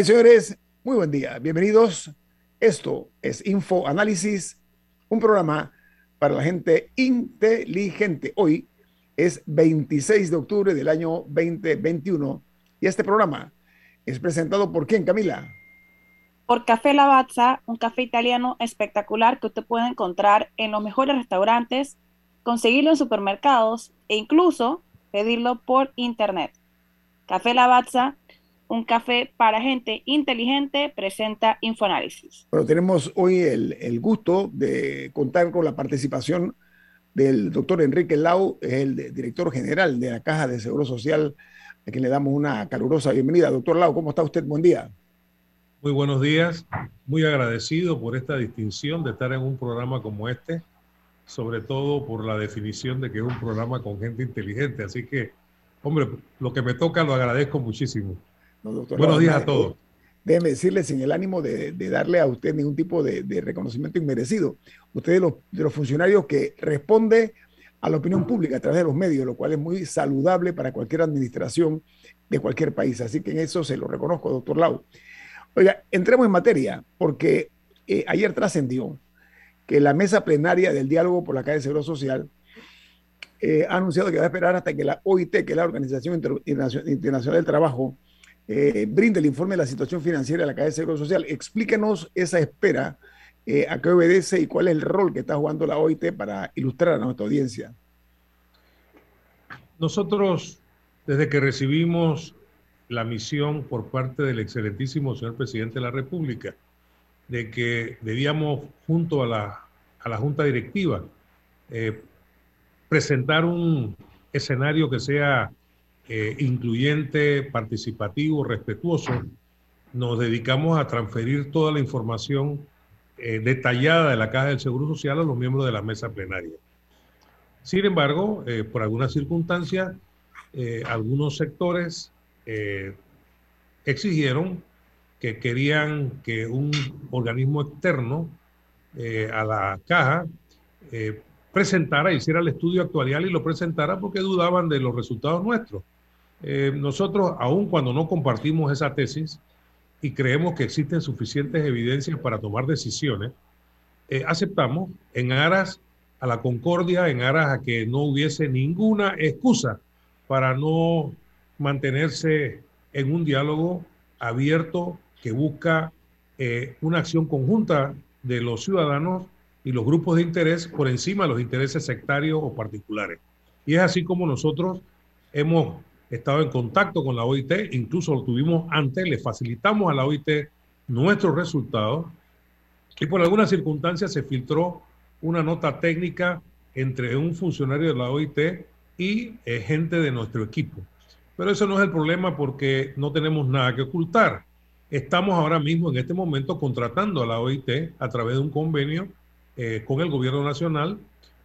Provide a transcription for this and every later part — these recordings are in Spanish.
Señores, muy buen día. Bienvenidos. Esto es Info Análisis, un programa para la gente inteligente. Hoy es 26 de octubre del año 2021 y este programa es presentado por quién, Camila? Por Café Lavazza, un café italiano espectacular que usted puede encontrar en los mejores restaurantes, conseguirlo en supermercados e incluso pedirlo por internet. Café Lavazza un café para gente inteligente, presenta Infoanálisis. Bueno, tenemos hoy el, gusto de contar con la participación del doctor Enrique Lau, el director general de la Caja de Seguro Social, a quien le damos una calurosa bienvenida. Doctor Lau, ¿cómo está usted? Buen día. Muy buenos días, muy agradecido por esta distinción de estar en un programa como este, sobre todo por la definición de que es un programa con gente inteligente. Así que, hombre, lo que me toca lo agradezco muchísimo. Buenos días a todos. Déjeme decirle, sin el ánimo de, darle a usted ningún tipo de, reconocimiento inmerecido, usted es los, de los funcionarios que responde a la opinión pública a través de los medios, lo cual es muy saludable para cualquier administración de cualquier país. Así que en eso se lo reconozco, doctor Lau. Oiga, entremos en materia, porque eh, ayer trascendió que la mesa plenaria del diálogo por la calle de Seguro Social eh, ha anunciado que va a esperar hasta que la OIT, que es la Organización Internacional del Trabajo, eh, brinde el informe de la situación financiera de la Caja de Seguro Social. Explíquenos esa espera, eh, a qué obedece y cuál es el rol que está jugando la OIT para ilustrar a nuestra audiencia. Nosotros, desde que recibimos la misión por parte del excelentísimo señor presidente de la República, de que debíamos, junto a la, a la Junta Directiva, eh, presentar un escenario que sea eh, incluyente, participativo, respetuoso, nos dedicamos a transferir toda la información eh, detallada de la Caja del Seguro Social a los miembros de la mesa plenaria. Sin embargo, eh, por algunas circunstancias, algunos sectores exigieron que querían que un organismo externo a la caja presentara, hiciera el estudio actuarial y lo presentara porque dudaban de los resultados nuestros. Eh, nosotros, aun cuando no compartimos esa tesis y creemos que existen suficientes evidencias para tomar decisiones, eh, aceptamos en aras a la concordia, en aras a que no hubiese ninguna excusa para no mantenerse en un diálogo abierto que busca eh, una acción conjunta de los ciudadanos y los grupos de interés por encima de los intereses sectarios o particulares. Y es así como nosotros hemos estado en contacto con la OIT, incluso lo tuvimos antes, le facilitamos a la OIT nuestros resultados y por algunas circunstancias se filtró una nota técnica entre un funcionario de la OIT y eh, gente de nuestro equipo. Pero eso no es el problema porque no tenemos nada que ocultar. Estamos ahora mismo, en este momento, contratando a la OIT a través de un convenio eh, con el gobierno nacional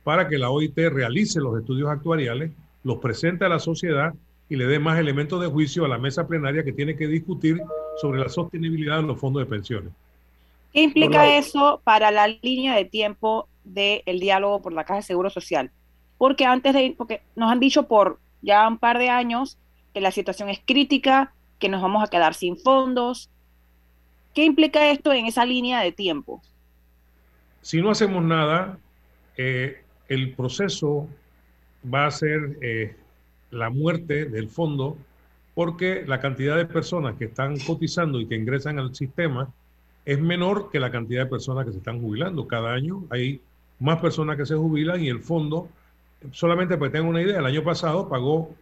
para que la OIT realice los estudios actuariales, los presente a la sociedad y le dé más elementos de juicio a la mesa plenaria que tiene que discutir sobre la sostenibilidad de los fondos de pensiones. ¿Qué implica eso para la línea de tiempo del diálogo por la Caja de Seguro Social? Porque antes de, porque nos han dicho por ya un par de años que la situación es crítica, que nos vamos a quedar sin fondos. ¿Qué implica esto en esa línea de tiempo? Si no hacemos nada, eh, el proceso va a ser eh, la muerte del fondo porque la cantidad de personas que están cotizando y que ingresan al sistema es menor que la cantidad de personas que se están jubilando. Cada año hay más personas que se jubilan y el fondo, solamente para que tengan una idea, el año pasado pagó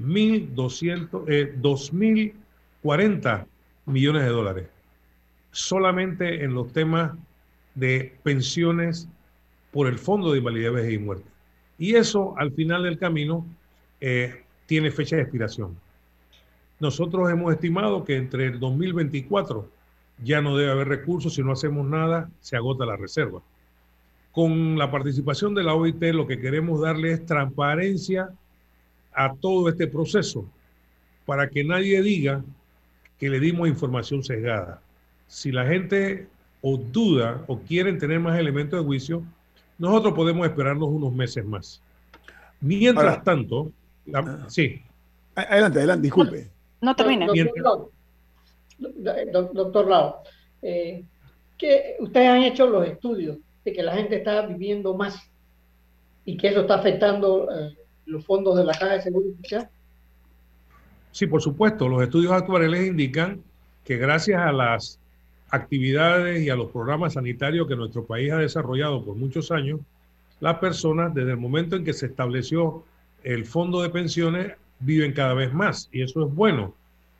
1.200, eh, 2.040 millones de dólares, solamente en los temas de pensiones por el Fondo de Invalidez, Vejez y Muerte. Y eso, al final del camino, eh, tiene fecha de expiración. Nosotros hemos estimado que entre el 2024 ya no debe haber recursos, si no hacemos nada, se agota la reserva. Con la participación de la OIT, lo que queremos darle es transparencia a todo este proceso para que nadie diga que le dimos información sesgada. Si la gente o duda o quieren tener más elementos de juicio, nosotros podemos esperarnos unos meses más. Mientras tanto, ah. sí. Adelante, adelante, disculpe. No, termine. Doctor Lau, eh, que ustedes han hecho los estudios de que la gente está viviendo más y que eso está afectando eh, los fondos de la Caja de Seguro Social? Sí, por supuesto. Los estudios actuales indican que gracias a las actividades y a los programas sanitarios que nuestro país ha desarrollado por muchos años, las personas desde el momento en que se estableció el fondo de pensiones viven cada vez más y eso es bueno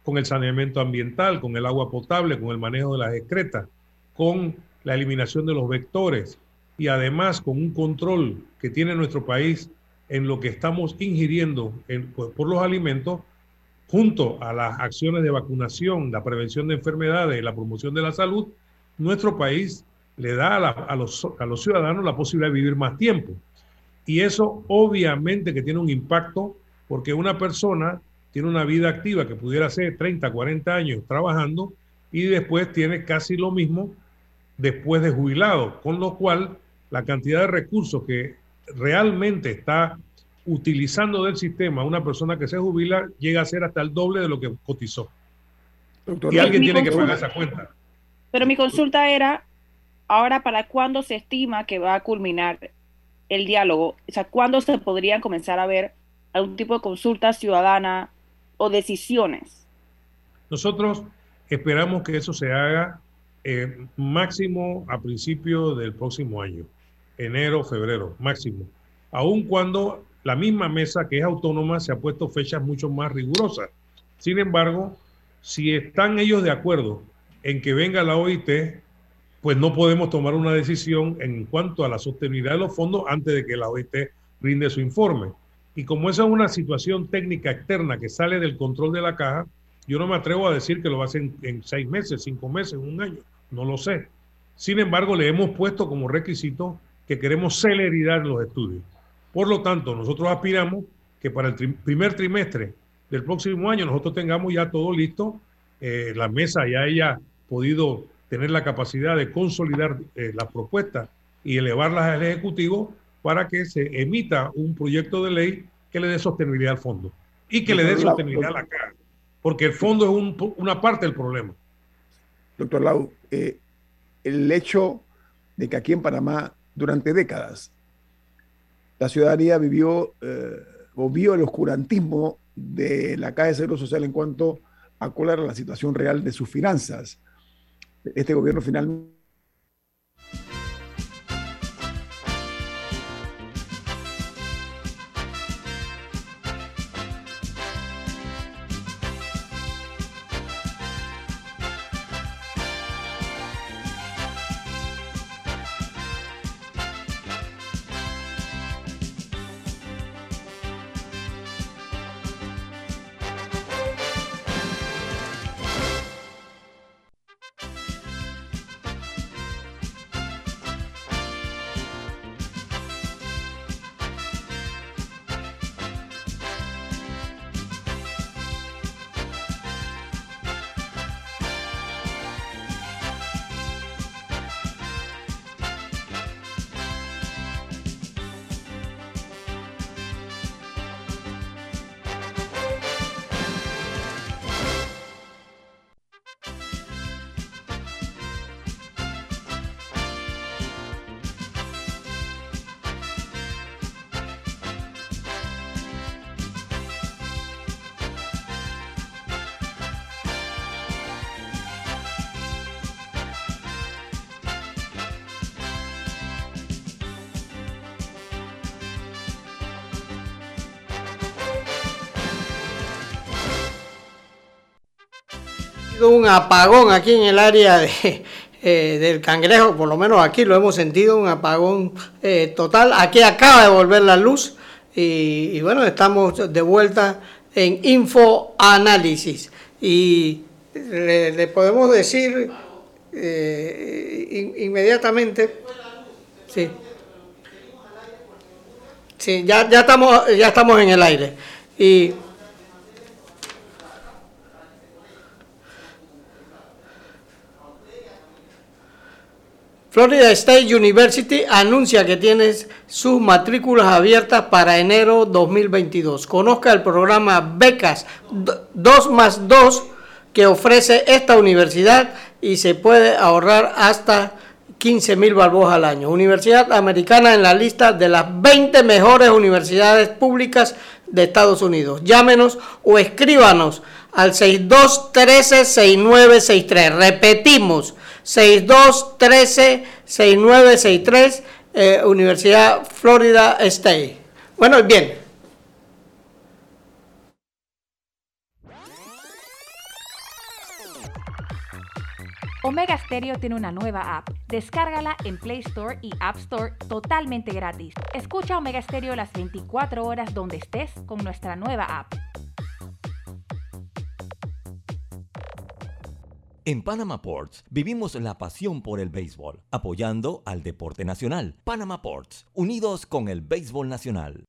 con el saneamiento ambiental, con el agua potable, con el manejo de las excretas, con la eliminación de los vectores y además con un control que tiene nuestro país en lo que estamos ingiriendo por los alimentos, junto a las acciones de vacunación, la prevención de enfermedades la promoción de la salud, nuestro país le da a, a los ciudadanos la posibilidad de vivir más tiempo. Y eso obviamente que tiene un impacto porque una persona tiene una vida activa que pudiera ser 30, 40 años trabajando y después tiene casi lo mismo después de jubilado, con lo cual la cantidad de recursos que realmente está utilizando del sistema una persona que se jubila llega a ser hasta el doble de lo que cotizó. y alguien tiene que pagar esa cuenta. Pero mi consulta era, ahora para cuándo se estima que va a culminar el diálogo, o sea, cuándo se podrían comenzar a ver algún tipo de consulta ciudadana o decisiones. Nosotros esperamos que eso se haga eh, máximo a principios del próximo año enero, febrero, máximo. Aun cuando la misma mesa que es autónoma se ha puesto fechas mucho más rigurosas. Sin embargo, si están ellos de acuerdo en que venga la OIT, pues no podemos tomar una decisión en cuanto a la sostenibilidad de los fondos antes de que la OIT rinde su informe. Y como esa es una situación técnica externa que sale del control de la caja, yo no me atrevo a decir que lo va a hacer en, seis meses, cinco meses, un año, no lo sé. Sin embargo, le hemos puesto como requisito que queremos celeridad en los estudios. Por lo tanto, nosotros aspiramos que para el primer trimestre del próximo año nosotros tengamos ya todo listo, eh, la mesa ya haya podido tener la capacidad de consolidar eh, las propuestas y elevarlas al Ejecutivo para que se emita un proyecto de ley que le dé sostenibilidad al fondo y que le dé sostenibilidad a la cara, porque el fondo es una parte del problema. Doctor Lau, eh, el hecho de que aquí en Panamá durante décadas. La ciudadanía vivió eh, o vio el oscurantismo de la Caja de Seguro Social en cuanto a cuál era la situación real de sus finanzas. Este gobierno finalmente Apagón aquí en el área de, eh, del cangrejo, por lo menos aquí lo hemos sentido, un apagón eh, total. Aquí acaba de volver la luz y, bueno, estamos de vuelta en Info Análisis. Y le, podemos decir eh, inmediatamente, sí, sí ya, ya, estamos, ya estamos en el aire. Y Florida State University anuncia que tiene sus matrículas abiertas para enero 2022. Conozca el programa Becas 2 más 2 que ofrece esta universidad y se puede ahorrar hasta 15 mil balboas al año. Universidad Americana en la lista de las 20 mejores universidades públicas de Estados Unidos. Llámenos o escríbanos al 6213-6963. Repetimos, 6213-6963, eh, Universidad Florida State. Bueno, bien. Omega Stereo tiene una nueva app. Descárgala en Play Store y App Store totalmente gratis. Escucha Omega Stereo las 24 horas donde estés con nuestra nueva app. En Panama Ports vivimos la pasión por el béisbol, apoyando al deporte nacional. Panama Ports, unidos con el béisbol nacional.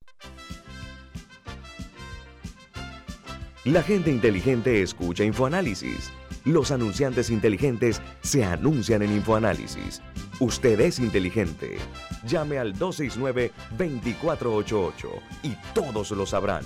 La gente inteligente escucha InfoAnálisis. Los anunciantes inteligentes se anuncian en InfoAnálisis. Usted es inteligente. Llame al 269-2488 y todos lo sabrán.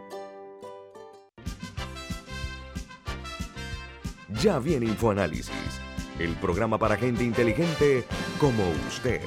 Ya viene InfoAnálisis, el programa para gente inteligente como usted.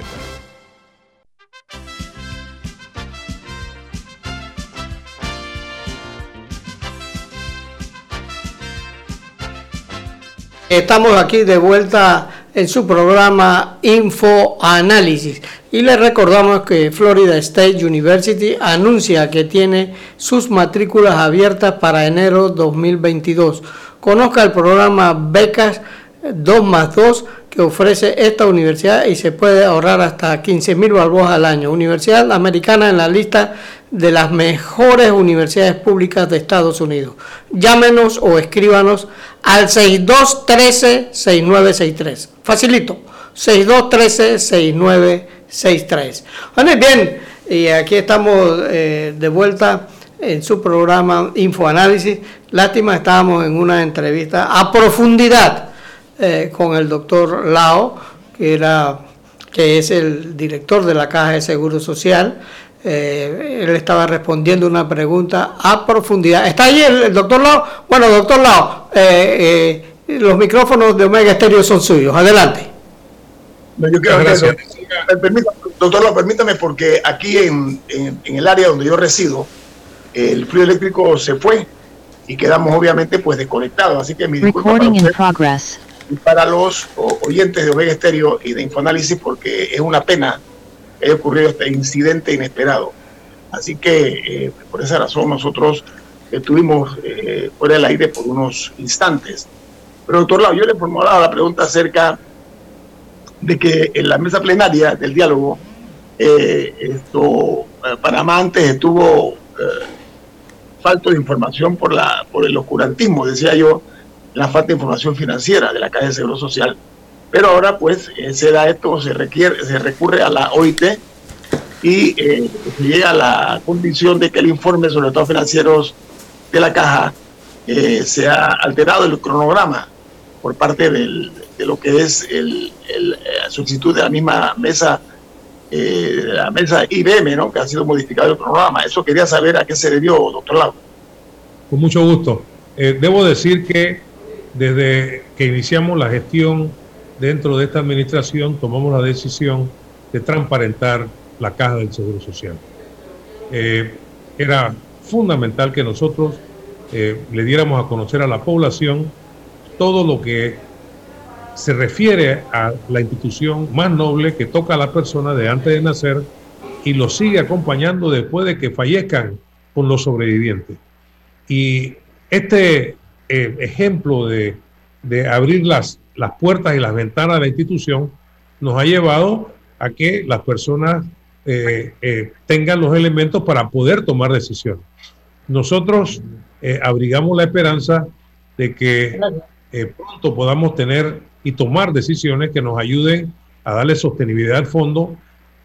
Estamos aquí de vuelta en su programa Info Análisis y les recordamos que Florida State University anuncia que tiene sus matrículas abiertas para enero 2022. Conozca el programa Becas 2 más 2 que ofrece esta universidad y se puede ahorrar hasta 15 mil balboas al año. Universidad Americana en la lista de las mejores universidades públicas de Estados Unidos. Llámenos o escríbanos al 6213-6963. Facilito, 6213-6963. Bueno, bien, y aquí estamos eh, de vuelta en su programa Infoanálisis. Lástima, estábamos en una entrevista a profundidad eh, con el doctor Lao, que, era, que es el director de la Caja de Seguro Social. Eh, él estaba respondiendo una pregunta a profundidad. ¿Está ahí el, doctor Lao? Bueno, doctor Lao, los micrófonos de Omega Estéreo son suyos. Adelante. Yo quiero doctor Lao, permítame porque aquí en, el área donde yo resido, el fluido eléctrico se fue y quedamos obviamente pues desconectados. Así que mi disculpa y para los oyentes de Omega Estéreo y de Infoanálisis, porque es una pena que haya ocurrido este incidente inesperado. Así que eh, por esa razón nosotros estuvimos eh, fuera del aire por unos instantes. Pero doctor Lau, yo le formulaba la pregunta acerca de que en la mesa plenaria del diálogo, eh, esto, Panamá antes estuvo falto de información por, la, por el oscurantismo, decía yo, la falta de información financiera de la Caja de Seguro Social. Pero ahora pues eh, se da esto, se, requiere, se recurre a la OIT y eh, se llega a la condición de que el informe sobre estados financieros de la caja eh, se alterado el cronograma por parte de lo que es el, el solicitud de la misma mesa la mesa IBM, ¿no? que ha sido modificado el cronograma. Eso quería saber a qué se debió, doctor Lau. Con mucho gusto. debo decir que desde que iniciamos la gestión dentro de esta administración, tomamos la decisión de transparentar la caja del Seguro Social. Eh, era fundamental que nosotros eh, le diéramos a conocer a la población todo lo que se refiere a la institución más noble que toca a la persona de antes de nacer y lo sigue acompañando después de que fallezcan con los sobrevivientes. Y este eh, ejemplo de, abrir las, las puertas y las ventanas de la institución nos ha llevado a que las personas eh, eh, tengan los elementos para poder tomar decisiones. Nosotros abrigamos la esperanza de que pronto podamos tener y tomar decisiones que nos ayuden a darle sostenibilidad al fondo.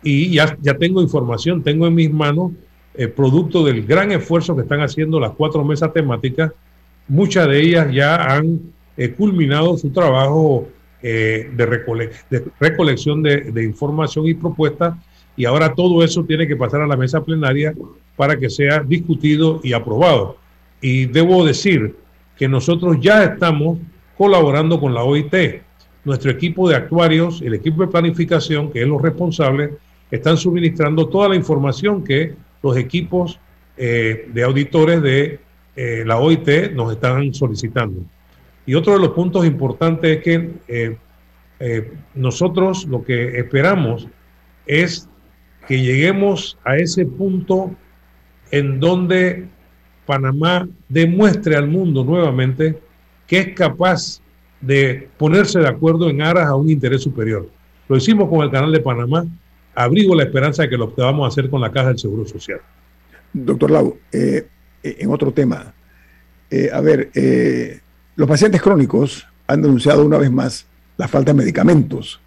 Y ya, ya tengo información, tengo en mis manos el producto del gran esfuerzo que están haciendo las cuatro mesas temáticas. Muchas de ellas ya han eh, culminado su trabajo eh, de, recolección de, información y propuestas. Y ahora todo eso tiene que pasar a la mesa plenaria para que sea discutido y aprobado. Y debo decir que nosotros ya estamos colaborando con la OIT. Nuestro equipo de actuarios, el equipo de planificación, que es los responsables, están suministrando toda la información que los equipos eh, de auditores de eh, la OIT nos están solicitando. Y otro de los puntos importantes es que eh, nosotros lo que esperamos es que lleguemos a ese punto en donde Panamá demuestre al mundo nuevamente que es capaz de ponerse de acuerdo en aras a un interés superior. Lo hicimos con el canal de Panamá, abrigo la esperanza de que lo podamos hacer con la Caja del Seguro Social. Doctor Lau, eh, eh, en otro tema. Eh, a ver, los pacientes crónicos han denunciado una vez más la falta de medicamentos.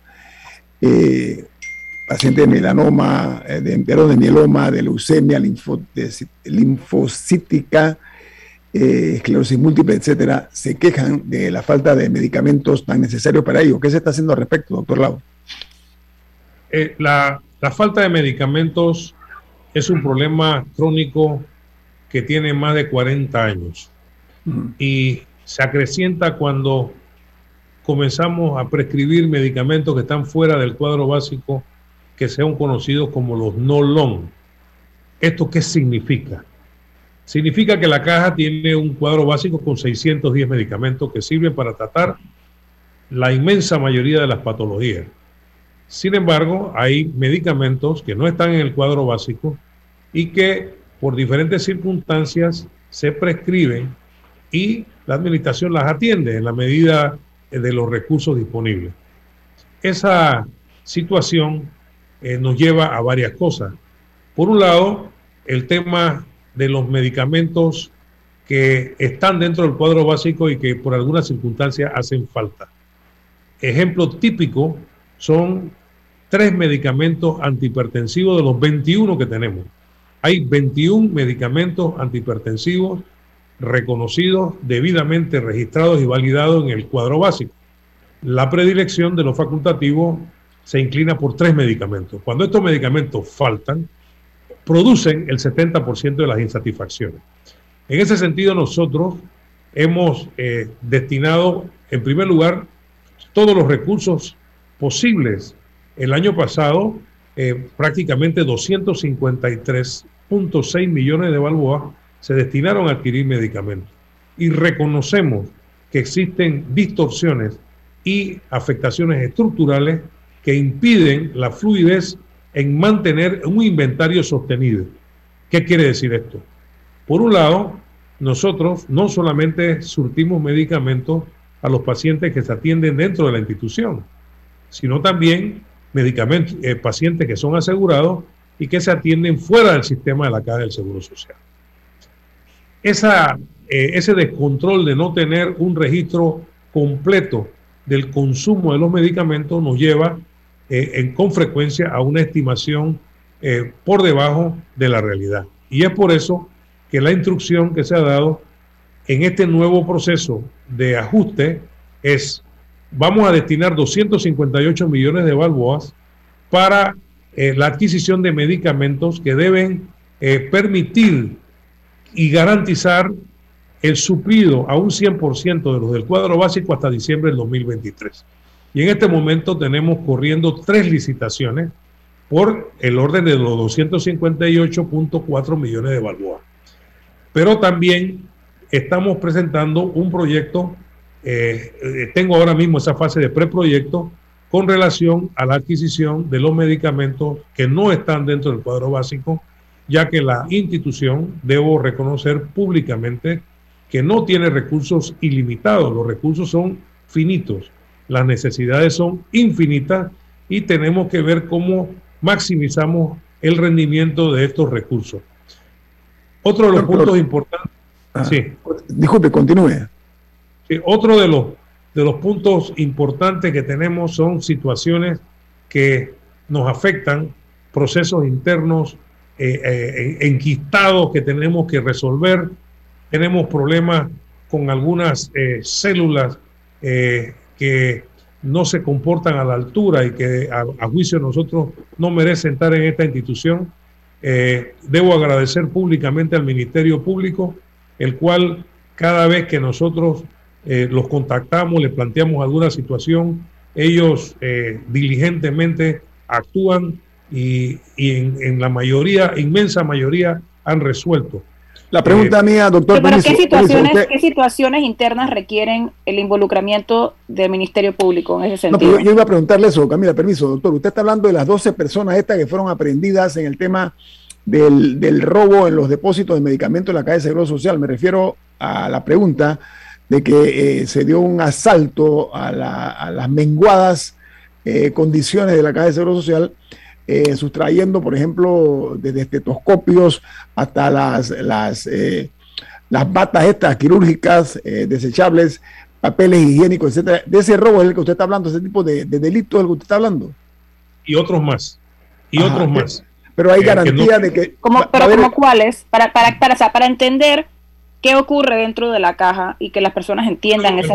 pacientes de melanoma, de, de mieloma, de leucemia, linfocítica, esclerosis múltiple, etcétera, se quejan de la falta de medicamentos tan necesarios para ellos. ¿Qué se está haciendo al respecto, doctor Lau? la, la falta de medicamentos es un problema crónico que tiene más de 40 años y se acrecienta cuando comenzamos a prescribir medicamentos que están fuera del cuadro básico que sean conocidos como los no long. ¿Esto qué significa? Significa que la caja tiene un cuadro básico con 610 medicamentos que sirven para tratar la inmensa mayoría de las patologías. Sin embargo, hay medicamentos que no están en el cuadro básico y que por diferentes circunstancias se prescriben y la administración las atiende en la medida de los recursos disponibles. Esa situación eh, nos lleva a varias cosas. Por un lado, el tema de los medicamentos que están dentro del cuadro básico y que por algunas circunstancias hacen falta. Ejemplo típico son tres medicamentos antihipertensivos de los 21 que tenemos hay 21 medicamentos antihipertensivos reconocidos, debidamente registrados y validados en el cuadro básico. La predilección de los facultativos se inclina por tres medicamentos. Cuando estos medicamentos faltan, producen el 70% de las insatisfacciones. En ese sentido, nosotros hemos eh, destinado, en primer lugar, todos los recursos posibles. El año pasado, eh, prácticamente 253 6 millones de balboas se destinaron a adquirir medicamentos. Y reconocemos que existen distorsiones y afectaciones estructurales que impiden la fluidez en mantener un inventario sostenido. ¿Qué quiere decir esto? Por un lado, nosotros no solamente surtimos medicamentos a los pacientes que se atienden dentro de la institución, sino también medicamentos, eh, pacientes que son asegurados y que se atienden fuera del sistema de la Caja del Seguro Social. Esa, eh, ese descontrol de no tener un registro completo del consumo de los medicamentos nos lleva eh, con frecuencia a una estimación por debajo de la realidad. Y es por eso que la instrucción que se ha dado en este nuevo proceso de ajuste es, vamos a destinar 258 millones de balboas para eh, la adquisición de medicamentos que deben eh, permitir y garantizar el suplido a un 100% de los del cuadro básico hasta diciembre del 2023. Y en este momento tenemos corriendo tres licitaciones por el orden de los 258.4 millones de balboas. Pero también estamos presentando un proyecto, eh, eh, tengo ahora mismo esa fase de preproyecto con relación a la adquisición de los medicamentos que no están dentro del cuadro básico, ya que la institución, debo reconocer públicamente, que no tiene recursos ilimitados, los recursos son finitos, las necesidades son infinitas y tenemos que ver cómo maximizamos el rendimiento de estos recursos. Otro de los puntos importantes. Ah, sí. Disculpe, continúe. Sí, otro de los de los puntos importantes que tenemos son situaciones que nos afectan, procesos internos eh, eh, enquistados que tenemos que resolver. Tenemos problemas con algunas eh, células no se comportan a la altura y que a, juicio nosotros no merecen estar en esta institución. debo agradecer públicamente al Ministerio Público, el cual cada vez que nosotros eh, los contactamos, les planteamos alguna situación, ellos eh, diligentemente actúan y, en, la mayoría, inmensa mayoría, han resuelto. La pregunta eh, mía, doctor. ¿Pero qué, situaciones, qué situaciones internas requieren el involucramiento del Ministerio Público en ese sentido? No, yo, iba a preguntarle eso, Camila, permiso, doctor. Usted está hablando de las 12 personas estas que fueron aprendidas en el tema del, del robo en los depósitos de medicamentos en la calle de Seguro Social. Me refiero a la pregunta de que eh, se dio un asalto a, las menguadas eh, condiciones de la Caja de Seguro Social, eh, sustrayendo, por ejemplo, desde estetoscopios hasta las, las, las batas estas quirúrgicas desechables, papeles higiénicos, etcétera. De ese robo es el que usted está hablando, ese tipo de, de delito es el que usted está hablando. Y otros más. Y otros más. Pero hay garantía de que. Como, pero como cuáles, para, para, para, para entender qué ocurre dentro de la caja y que las personas entiendan esa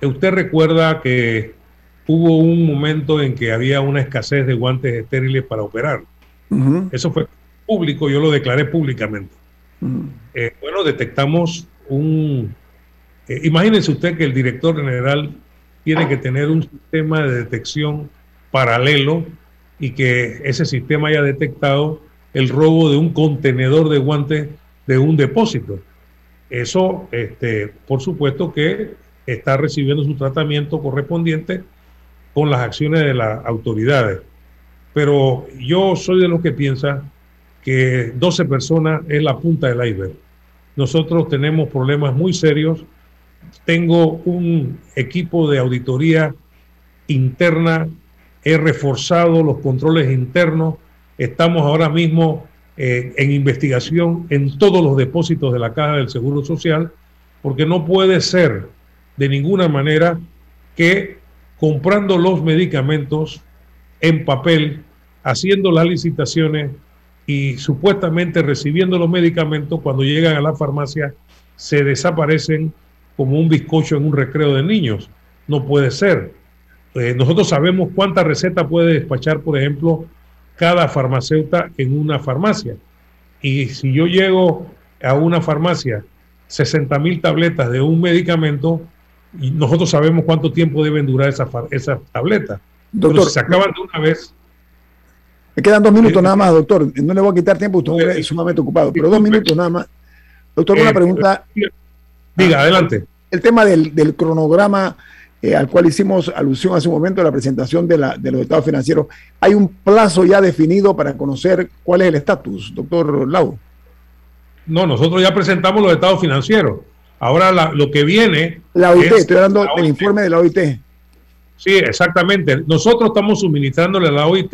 Usted recuerda que hubo un momento en que había una escasez de guantes estériles para operar. Eso fue público, yo lo declaré públicamente. Eh, bueno, detectamos un... Eh, imagínense usted que el director general tiene que tener un sistema de detección paralelo y que ese sistema haya detectado el robo de un contenedor de guantes de un depósito. Eso, este, por supuesto que está recibiendo su tratamiento correspondiente con las acciones de las autoridades. Pero yo soy de los que piensa que 12 personas es la punta del iceberg. Nosotros tenemos problemas muy serios. Tengo un equipo de auditoría interna, he reforzado los controles internos, estamos ahora mismo eh, en investigación en todos los depósitos de la Caja del Seguro Social, porque no puede ser de ninguna manera que comprando los medicamentos en papel, haciendo las licitaciones y supuestamente recibiendo los medicamentos, cuando llegan a la farmacia, se desaparecen como un bizcocho en un recreo de niños. No puede ser. Eh, nosotros sabemos cuánta receta puede despachar, por ejemplo, cada farmacéutica en una farmacia. Y si yo llego a una farmacia, 60 mil tabletas de un medicamento, y nosotros sabemos cuánto tiempo deben durar esas esa tabletas. Doctor, se acaban de una vez. Me quedan dos minutos eh, nada más, doctor. No le voy a quitar tiempo, usted es sumamente ocupado, pero dos minutos nada más. Doctor, una eh, pregunta. Diga, adelante. el tema del, del cronograma eh, al cual hicimos alusión hace un momento en la presentación de, la, de los estados financieros, ¿hay un plazo ya definido para conocer cuál es el estatus, doctor Lau? No, nosotros ya presentamos los estados financieros. Ahora lo que viene... La OIT, estoy hablando del informe de la OIT. Sí, exactamente. Nosotros estamos suministrándole a la OIT,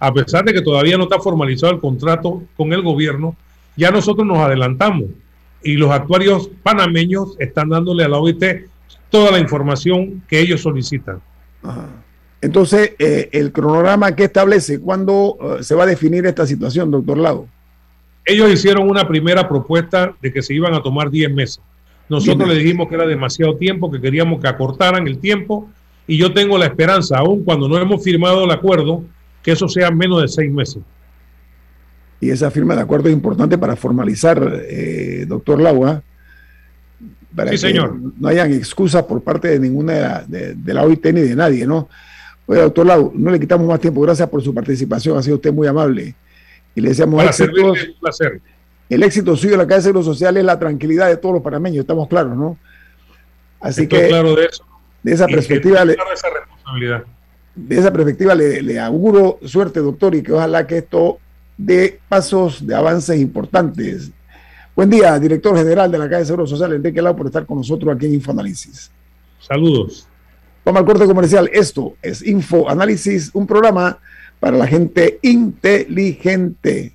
a pesar de que todavía no está formalizado el contrato con el gobierno, ya nosotros nos adelantamos y los actuarios panameños están dándole a la OIT toda la información que ellos solicitan. Entonces, eh, el cronograma que establece, ¿cuándo eh, se va a definir esta situación, doctor Lago? Ellos hicieron una primera propuesta de que se iban a tomar 10 meses. Nosotros le dijimos que era demasiado tiempo, que queríamos que acortaran el tiempo y yo tengo la esperanza, aún cuando no hemos firmado el acuerdo, que eso sea menos de seis meses. Y esa firma de acuerdo es importante para formalizar, eh, doctor Lago, para sí, señor. no hayan excusas por parte de ninguna de la, OIT ni de nadie, ¿no? Oye, doctor Lau, no le quitamos más tiempo. Gracias por su participación. Ha sido usted muy amable. Y le deseamos éxitos. Un placer. El éxito suyo en la Caja de Seguro Social es la tranquilidad de todos los panameños, estamos claros, ¿no? Así Estoy que claro de eso. De esa perspectiva, le, esa responsabilidad. de esa perspectiva le, le, auguro suerte, doctor, y que ojalá que esto dé pasos de avances importantes Buen día, director general de la Caja de Seguro Social, Enrique Lau, por estar con nosotros aquí en Infoanálisis. Saludos. Vamos al corte comercial. Esto es Infoanálisis, un programa para la gente inteligente.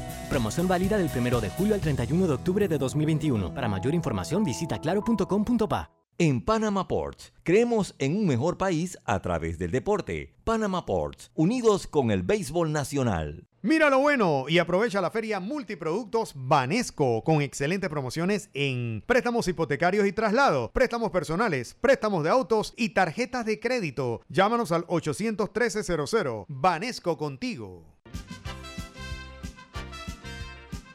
Promoción válida del 1 de julio al 31 de octubre de 2021. Para mayor información visita claro.com.pa. En Panama Ports, creemos en un mejor país a través del deporte. Panama Ports, unidos con el béisbol nacional. Mira lo bueno y aprovecha la feria multiproductos Banesco con excelentes promociones en préstamos hipotecarios y traslados, préstamos personales, préstamos de autos y tarjetas de crédito. Llámanos al 813-00. Banesco contigo.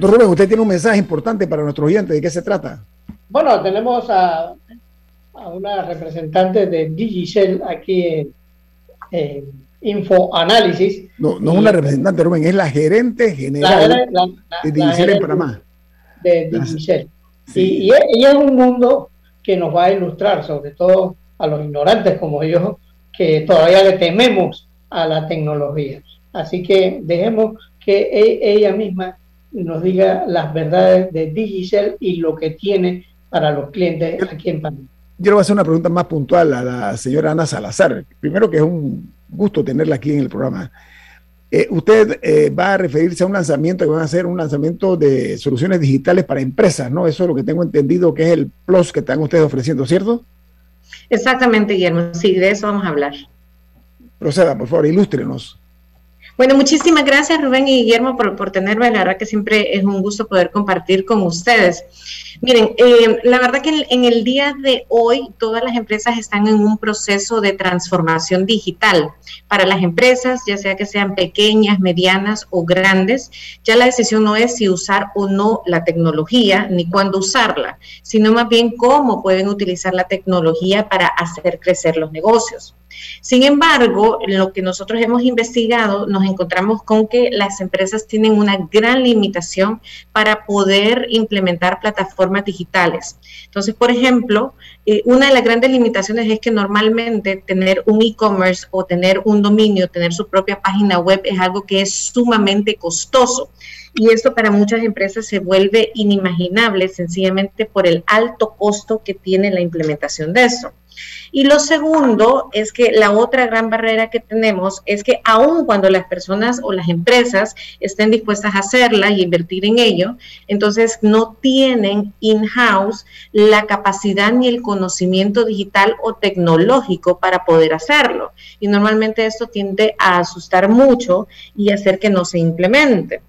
Don Rubén, usted tiene un mensaje importante para nuestros oyentes. ¿De qué se trata? Bueno, tenemos a, a una representante de Digicel aquí en, en Infoanálisis. No, no es una representante, Rubén, es la gerente general La- la- la- de Digicel en Panamá. de Digicel. Sí. Y, y es, y es un mundo que nos va a ilustrar, sobre todo a los ignorantes como yo, que todavía le tememos a la tecnología. Así que dejemos que e- ella misma nos diga las verdades de Digicel y lo que tiene para los clientes aquí en Panamá. Yo le voy a hacer una pregunta más puntual a la señora Ana Salazar. Primero que es un gusto tenerla aquí en el programa. Eh, usted eh, va a referirse a un lanzamiento que van a hacer un lanzamiento de soluciones digitales para empresas, ¿no? Eso es lo que tengo entendido que es el plus que están ustedes ofreciendo, ¿cierto? Exactamente, Guillermo. Sí, de eso vamos a hablar. Proceda, por favor, ilústrenos. Bueno, muchísimas gracias Rubén y Guillermo por, por tenerme. La verdad que siempre es un gusto poder compartir con ustedes. Miren, eh, la verdad que en, en el día de hoy todas las empresas están en un proceso de transformación digital. Para las empresas, ya sea que sean pequeñas, medianas o grandes, ya la decisión no es si usar o no la tecnología ni cuándo usarla, sino más bien cómo pueden utilizar la tecnología para hacer crecer los negocios. Sin embargo, lo que nosotros hemos investigado, nos encontramos con que las empresas tienen una gran limitación para poder implementar plataformas digitales. Entonces, por ejemplo, eh, una de las grandes limitaciones es que normalmente tener un e-commerce o tener un dominio, tener su propia página web es algo que es sumamente costoso. Y esto para muchas empresas se vuelve inimaginable sencillamente por el alto costo que tiene la implementación de eso. Y lo segundo es que la otra gran barrera que tenemos es que aun cuando las personas o las empresas estén dispuestas a hacerla y invertir en ello, entonces no tienen in-house la capacidad ni el conocimiento digital o tecnológico para poder hacerlo. Y normalmente esto tiende a asustar mucho y hacer que no se implemente.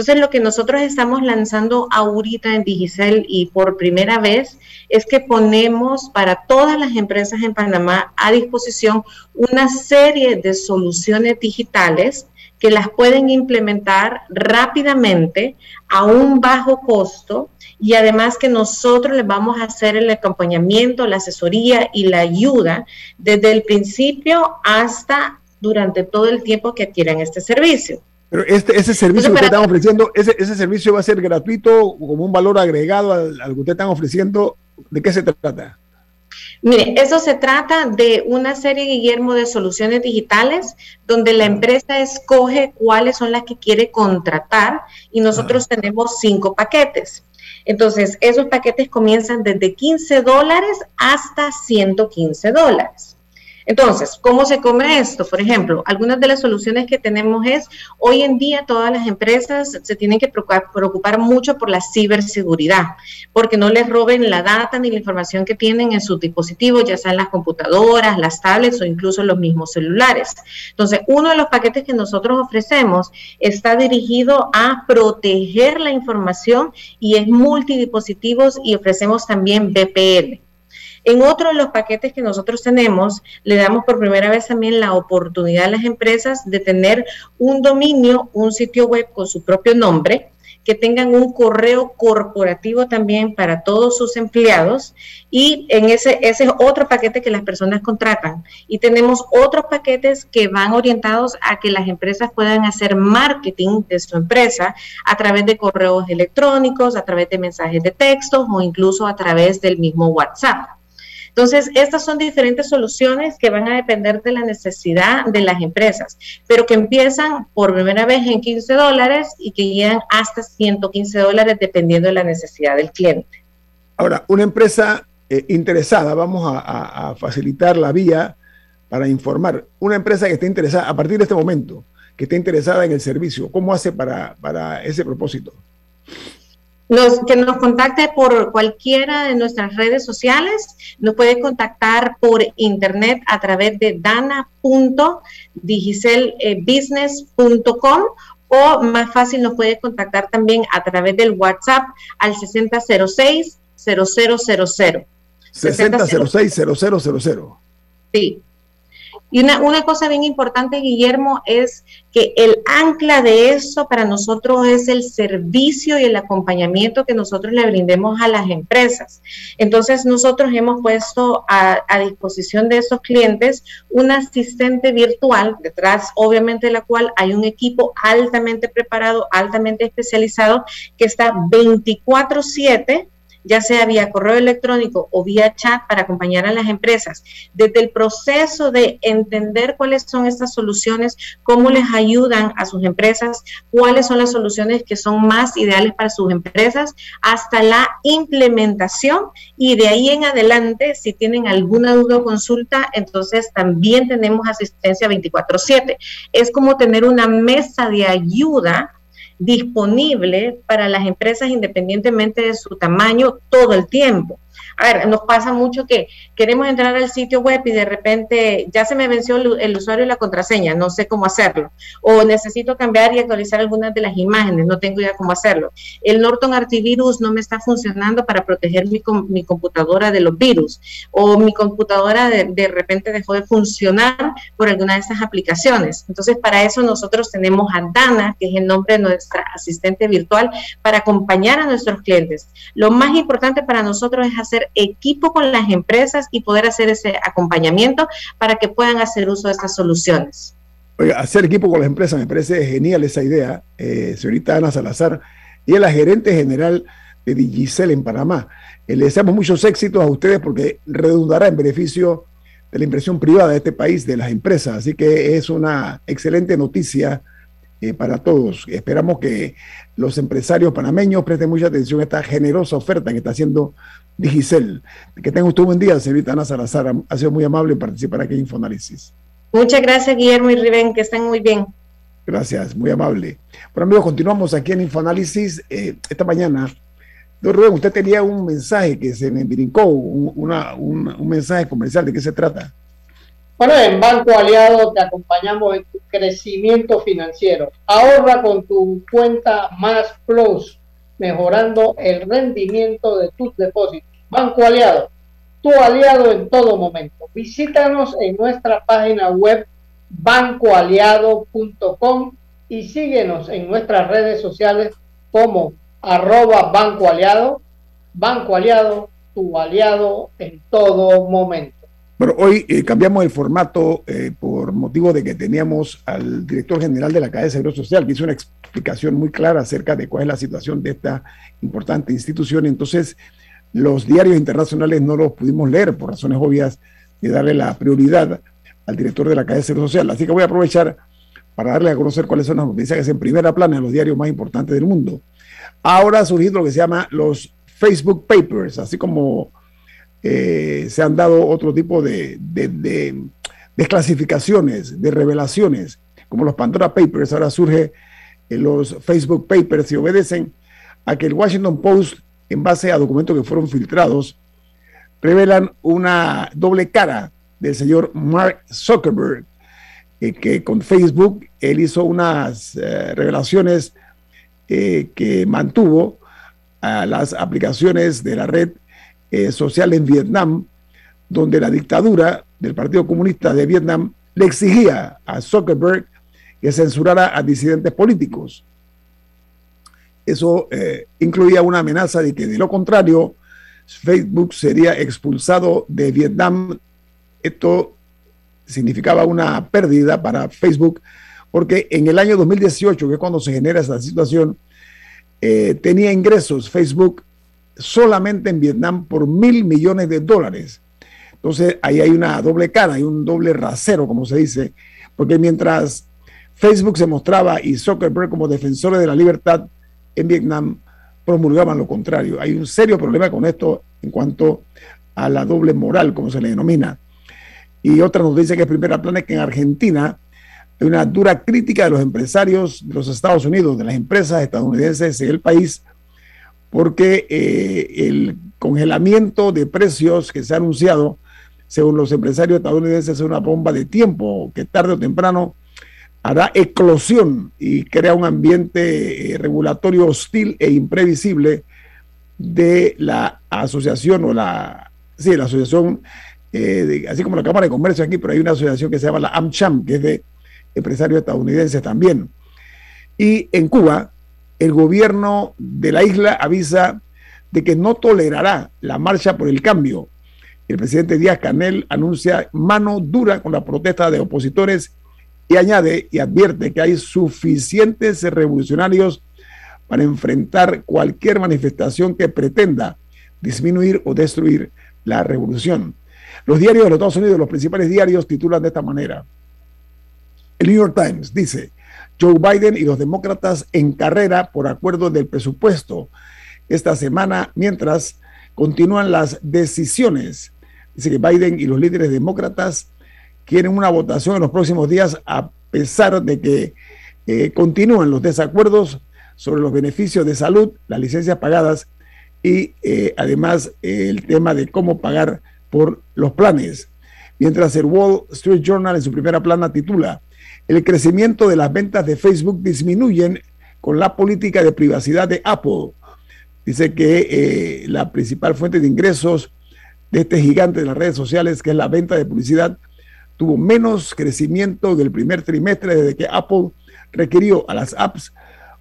Entonces, lo que nosotros estamos lanzando ahorita en Digicel y por primera vez es que ponemos para todas las empresas en Panamá a disposición una serie de soluciones digitales que las pueden implementar rápidamente a un bajo costo y además que nosotros les vamos a hacer el acompañamiento, la asesoría y la ayuda desde el principio hasta durante todo el tiempo que adquieran este servicio. Pero este, ese servicio que ustedes están ofreciendo, ese, ese servicio va a ser gratuito como un valor agregado al, que ustedes están ofreciendo. ¿De qué se trata? Mire, eso se trata de una serie, Guillermo, de soluciones digitales donde la empresa escoge cuáles son las que quiere contratar y nosotros tenemos cinco paquetes. Entonces, esos paquetes comienzan desde 15 dólares hasta 115 dólares. Entonces, ¿cómo se come esto? Por ejemplo, algunas de las soluciones que tenemos es, hoy en día todas las empresas se tienen que preocupar, mucho por la ciberseguridad, porque no les roben la data ni la información que tienen en sus dispositivos, ya sean las computadoras, las tablets o incluso los mismos celulares. Entonces, uno de los paquetes que nosotros ofrecemos está dirigido a proteger la información y es multidispositivos y ofrecemos también VPN. En otro de los paquetes que nosotros tenemos, le damos por primera vez también la oportunidad a las empresas de tener un dominio, un sitio web con su propio nombre, que tengan un correo corporativo también para todos sus empleados y en ese, es otro paquete que las personas contratan. Y tenemos otros paquetes que van orientados a que las empresas puedan hacer marketing de su empresa a través de correos electrónicos, a través de mensajes de texto o incluso a través del mismo WhatsApp. Entonces, estas son diferentes soluciones que van a depender de la necesidad de las empresas, pero que empiezan por primera vez en 15 dólares y que llegan hasta 115 dólares dependiendo de la necesidad del cliente. Ahora, una empresa eh, interesada, vamos a, facilitar la vía para informar. Una empresa que esté interesada, a partir de este momento, que esté interesada en el servicio, ¿cómo hace para, para ese propósito? Que nos contacte por cualquiera de nuestras redes sociales, nos puede contactar por internet a través de dana.digicelbusiness.com o más fácil nos puede contactar también a través del WhatsApp al 6006 0000. 6006 0000. Sí, y una, una, cosa bien importante, Guillermo, es que el ancla de eso para nosotros es el servicio y el acompañamiento que nosotros le brindemos a las empresas. Entonces, nosotros hemos puesto a, disposición de esos clientes un asistente virtual, detrás obviamente de la cual hay un equipo altamente preparado, altamente especializado, que está 24/7 ya sea vía correo electrónico o vía chat para acompañar a las empresas, desde el proceso de entender cuáles son estas soluciones, cómo les ayudan a sus empresas, cuáles son las soluciones que son más ideales para sus empresas, hasta la implementación y de ahí en adelante, si tienen alguna duda o consulta, entonces también tenemos asistencia 24/7. Es como tener una mesa de ayuda disponible para las empresas independientemente de su tamaño todo el tiempo. A ver, nos pasa mucho que queremos entrar al sitio web y de repente ya se me venció el, usuario y la contraseña, no sé cómo hacerlo. O necesito cambiar y actualizar algunas de las imágenes, no tengo idea cómo hacerlo. El Norton Antivirus no me está funcionando para proteger mi, computadora de los virus. O mi computadora de, de repente dejó de funcionar por alguna de estas aplicaciones. Entonces, para eso nosotros tenemos a Dana, que es el nombre de nuestra asistente virtual, para acompañar a nuestros clientes. Lo más importante para nosotros es hacer equipo con las empresas y poder hacer ese acompañamiento para que puedan hacer uso de estas soluciones. Oiga, hacer equipo con las empresas me parece genial esa idea. Eh, señorita Ana Salazar, y es la gerente general de Digicel en Panamá. Eh, le deseamos muchos éxitos a ustedes porque redundará en beneficio de la inversión privada de este país, de las empresas. Así que es una excelente noticia eh, para todos. Esperamos que los empresarios panameños presten mucha atención a esta generosa oferta que está haciendo Digicel. Que tenga usted un buen día, señorita Ana Salazar. Ha sido muy amable en participar aquí en Infoanálisis. Muchas gracias, Guillermo y Riven, que estén muy bien. Gracias, muy amable. Bueno, amigos, continuamos aquí en Infoanálisis. Eh, esta mañana, don Rubén, usted tenía un mensaje que se me brincó, un, una, un, mensaje comercial. ¿De qué se trata? Bueno, en Banco Aliado te acompañamos en tu crecimiento financiero. Ahorra con tu cuenta Más Plus, mejorando el rendimiento de tus depósitos. Banco Aliado, tu aliado en todo momento. Visítanos en nuestra página web bancoaliado.com y síguenos en nuestras redes sociales como arroba Banco Aliado, Banco Aliado, tu aliado en todo momento. Bueno, hoy eh, cambiamos el formato eh, por motivo de que teníamos al director general de la Caja de Seguro Social, que hizo una explicación muy clara acerca de cuál es la situación de esta importante institución. Entonces, los diarios internacionales no los pudimos leer por razones obvias de darle la prioridad al director de la Caja de Seguro Social. Así que voy a aprovechar para darle a conocer cuáles son las noticias que es en primera plana en los diarios más importantes del mundo. Ahora ha surgido lo que se llama los Facebook Papers, así como eh, se han dado otro tipo de, de, desclasificaciones, de revelaciones, como los Pandora Papers, ahora surge en los Facebook Papers y obedecen a que el Washington Post, en base a documentos que fueron filtrados, revelan una doble cara del señor Mark Zuckerberg, eh, que con Facebook él hizo unas eh, revelaciones eh, que mantuvo a las aplicaciones de la red social en Vietnam, donde la dictadura del Partido Comunista de Vietnam le exigía a Zuckerberg que censurara a disidentes políticos. Eso incluía una amenaza de que de lo contrario Facebook sería expulsado de Vietnam esto significaba una pérdida para Facebook porque en el año 2018, que es cuando se genera esta situación, eh, tenía ingresos Facebook solamente en Vietnam por mil millones de dólares. Entonces ahí hay una doble cara, hay un doble rasero, como se dice, porque mientras Facebook se mostraba y Zuckerberg como defensores de la libertad en Vietnam promulgaban lo contrario. Hay un serio problema con esto en cuanto a la doble moral, como se le denomina. Y otra noticia que es primera plana que en Argentina hay una dura crítica de los empresarios de los Estados Unidos, de las empresas estadounidenses en el país, porque eh, el congelamiento de precios que se ha anunciado, según los empresarios estadounidenses, es una bomba de tiempo que tarde o temprano hará eclosión y crea un ambiente eh, regulatorio hostil e imprevisible de la asociación o la, sí, la asociación eh, así como la Cámara de Comercio aquí, pero hay una asociación que se llama la AmCham, que es de empresarios estadounidenses también. Y en Cuba, el gobierno de la isla avisa de que no tolerará la marcha por el cambio. El presidente Díaz Canel anuncia mano dura con la protesta de opositores y añade y advierte que hay suficientes revolucionarios para enfrentar cualquier manifestación que pretenda disminuir o destruir la revolución. Los diarios de los Estados Unidos, los principales diarios, titulan de esta manera. El New York Times dice, Joe Biden y los demócratas en carrera por acuerdo del presupuesto esta semana, mientras continúan las decisiones. Dice que Biden y los líderes demócratas quieren una votación en los próximos días a pesar de que eh, continúan los desacuerdos sobre los beneficios de salud, las licencias pagadas y eh, además el tema de cómo pagar por los planes. Mientras el Wall Street Journal en su primera plana titula, el crecimiento de las ventas de Facebook disminuyen con la política de privacidad de Apple. Dice que eh, la principal fuente de ingresos de este gigante de las redes sociales, que es la venta de publicidad, tuvo menos crecimiento del primer trimestre desde que Apple requirió a las apps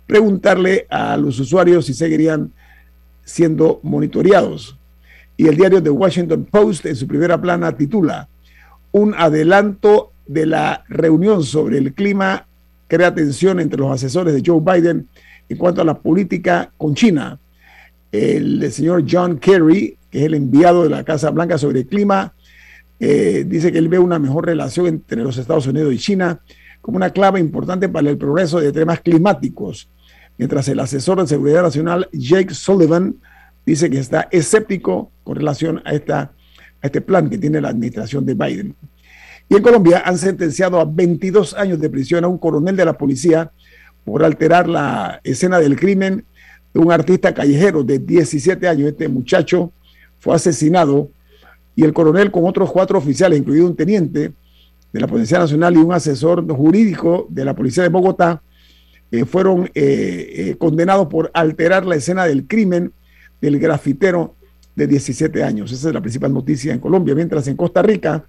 preguntarle a los usuarios si seguirían siendo monitoreados. Y el diario The Washington Post en su primera plana titula Un adelanto de la reunión sobre el clima crea tensión entre los asesores de Joe Biden en cuanto a la política con China. El señor John Kerry, que es el enviado de la Casa Blanca sobre el clima, eh, dice que él ve una mejor relación entre los Estados Unidos y China como una clave importante para el progreso de temas climáticos, mientras el asesor de seguridad nacional Jake Sullivan dice que está escéptico con relación a, esta, a este plan que tiene la administración de Biden. Y en Colombia han sentenciado a 22 años de prisión a un coronel de la policía por alterar la escena del crimen de un artista callejero de 17 años. Este muchacho fue asesinado y el coronel con otros cuatro oficiales, incluido un teniente de la Policía Nacional y un asesor jurídico de la Policía de Bogotá, eh, fueron eh, eh, condenados por alterar la escena del crimen del grafitero de 17 años. Esa es la principal noticia en Colombia. Mientras en Costa Rica,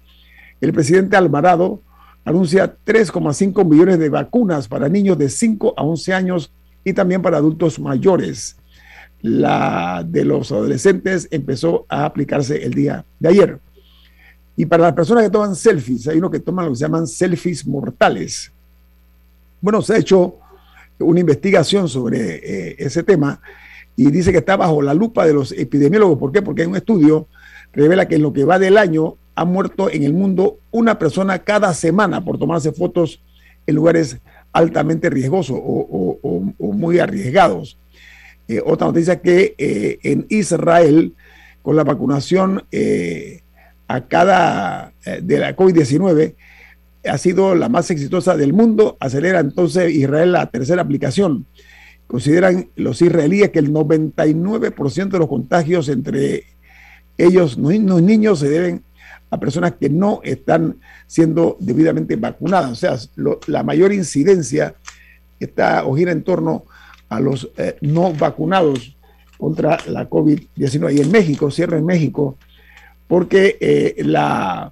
el presidente Alvarado anuncia 3,5 millones de vacunas para niños de 5 a 11 años y también para adultos mayores. La de los adolescentes empezó a aplicarse el día de ayer. Y para las personas que toman selfies, hay uno que toman lo que se llaman selfies mortales. Bueno, se ha hecho una investigación sobre eh, ese tema y dice que está bajo la lupa de los epidemiólogos. ¿Por qué? Porque hay un estudio revela que en lo que va del año ha muerto en el mundo una persona cada semana por tomarse fotos en lugares altamente riesgosos o, muy arriesgados. Eh, otra noticia que eh, en Israel, con la vacunación eh, a cada de la COVID-19, ha sido la más exitosa del mundo. Acelera entonces Israel la tercera aplicación. Consideran los israelíes que el 99% de los contagios entre ellos, los niños, se deben a personas que no están siendo debidamente vacunadas. O sea, la mayor incidencia está o gira en torno a los eh, no vacunados contra la COVID-19. Y en México, cierra en México, porque eh, la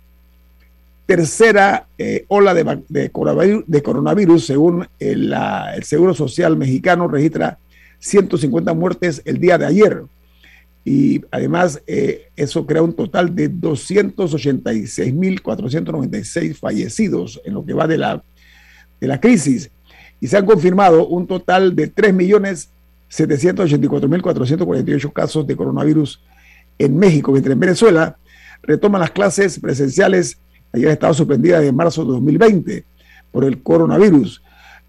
tercera eh, ola de, coronavirus, según el, Seguro Social Mexicano, registra 150 muertes el día de ayer y además eso crea un total de 286.496 fallecidos en lo que va de la, de la crisis. Y se han confirmado un total de 3.784.448 casos de coronavirus en México, mientras en Venezuela retoman las clases presenciales. Ayer estado suspendida de marzo de 2020 por el coronavirus.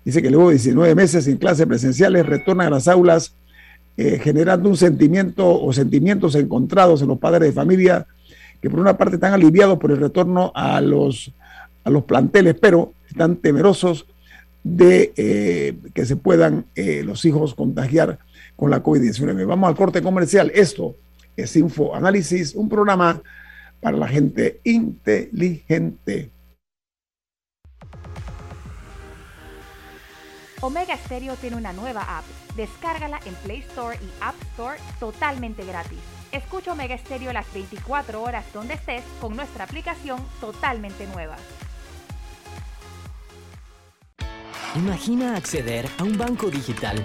Dice que luego de 19 meses sin clases presenciales retornan a las aulas eh, generando un sentimiento o sentimientos encontrados en los padres de familia que por una parte están aliviados por el retorno a los, a los planteles, pero están temerosos de eh, que se puedan eh, los hijos contagiar con la COVID-19. Vamos al corte comercial. Esto es Info Análisis, un programa para la gente inteligente. Omega Stereo tiene una nueva app. Descárgala en Play Store y App Store totalmente gratis. Escucha Omega Stereo las 24 horas donde estés con nuestra aplicación totalmente nueva. Imagina acceder a un banco digital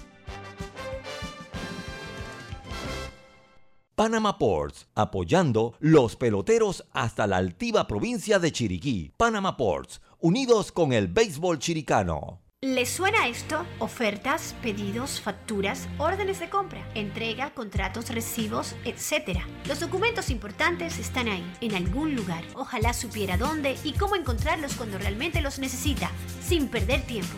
Panama Ports, apoyando los peloteros hasta la altiva provincia de Chiriquí. Panama Ports, unidos con el béisbol chiricano. ¿Les suena esto? Ofertas, pedidos, facturas, órdenes de compra, entrega, contratos, recibos, etc. Los documentos importantes están ahí, en algún lugar. Ojalá supiera dónde y cómo encontrarlos cuando realmente los necesita, sin perder tiempo.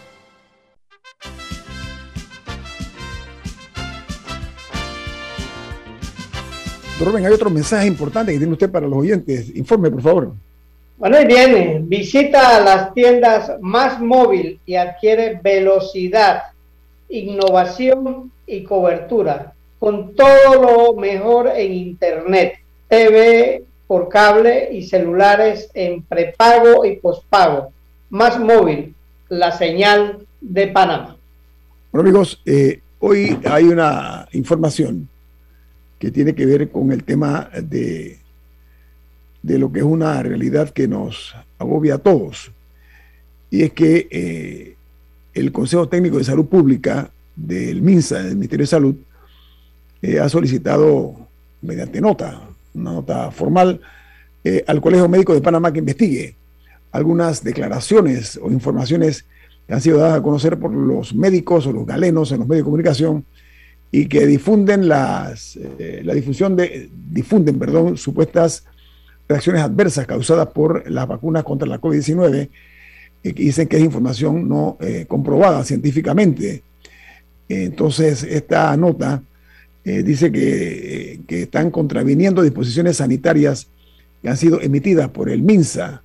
Rubén, hay otro mensaje importante que tiene usted para los oyentes. Informe, por favor. Bueno, y viene, visita las tiendas más móvil y adquiere velocidad, innovación y cobertura con todo lo mejor en Internet, TV por cable y celulares en prepago y pospago. Más móvil, la señal de Panamá. Bueno amigos, eh, hoy hay una información que tiene que ver con el tema de de lo que es una realidad que nos agobia a todos. Y es que eh, el Consejo Técnico de Salud Pública del MINSA, del Ministerio de Salud, eh, ha solicitado mediante nota, una nota formal, eh, al Colegio Médico de Panamá que investigue algunas declaraciones o informaciones que han sido dadas a conocer por los médicos o los galenos en los medios de comunicación y que difunden las, la difusión de, difunden, perdón, supuestas reacciones adversas causadas por las vacunas contra la COVID-19, eh, que dicen que es información no eh, comprobada científicamente. Entonces, esta nota eh, dice que, están contraviniendo disposiciones sanitarias que han sido emitidas por el MINSA.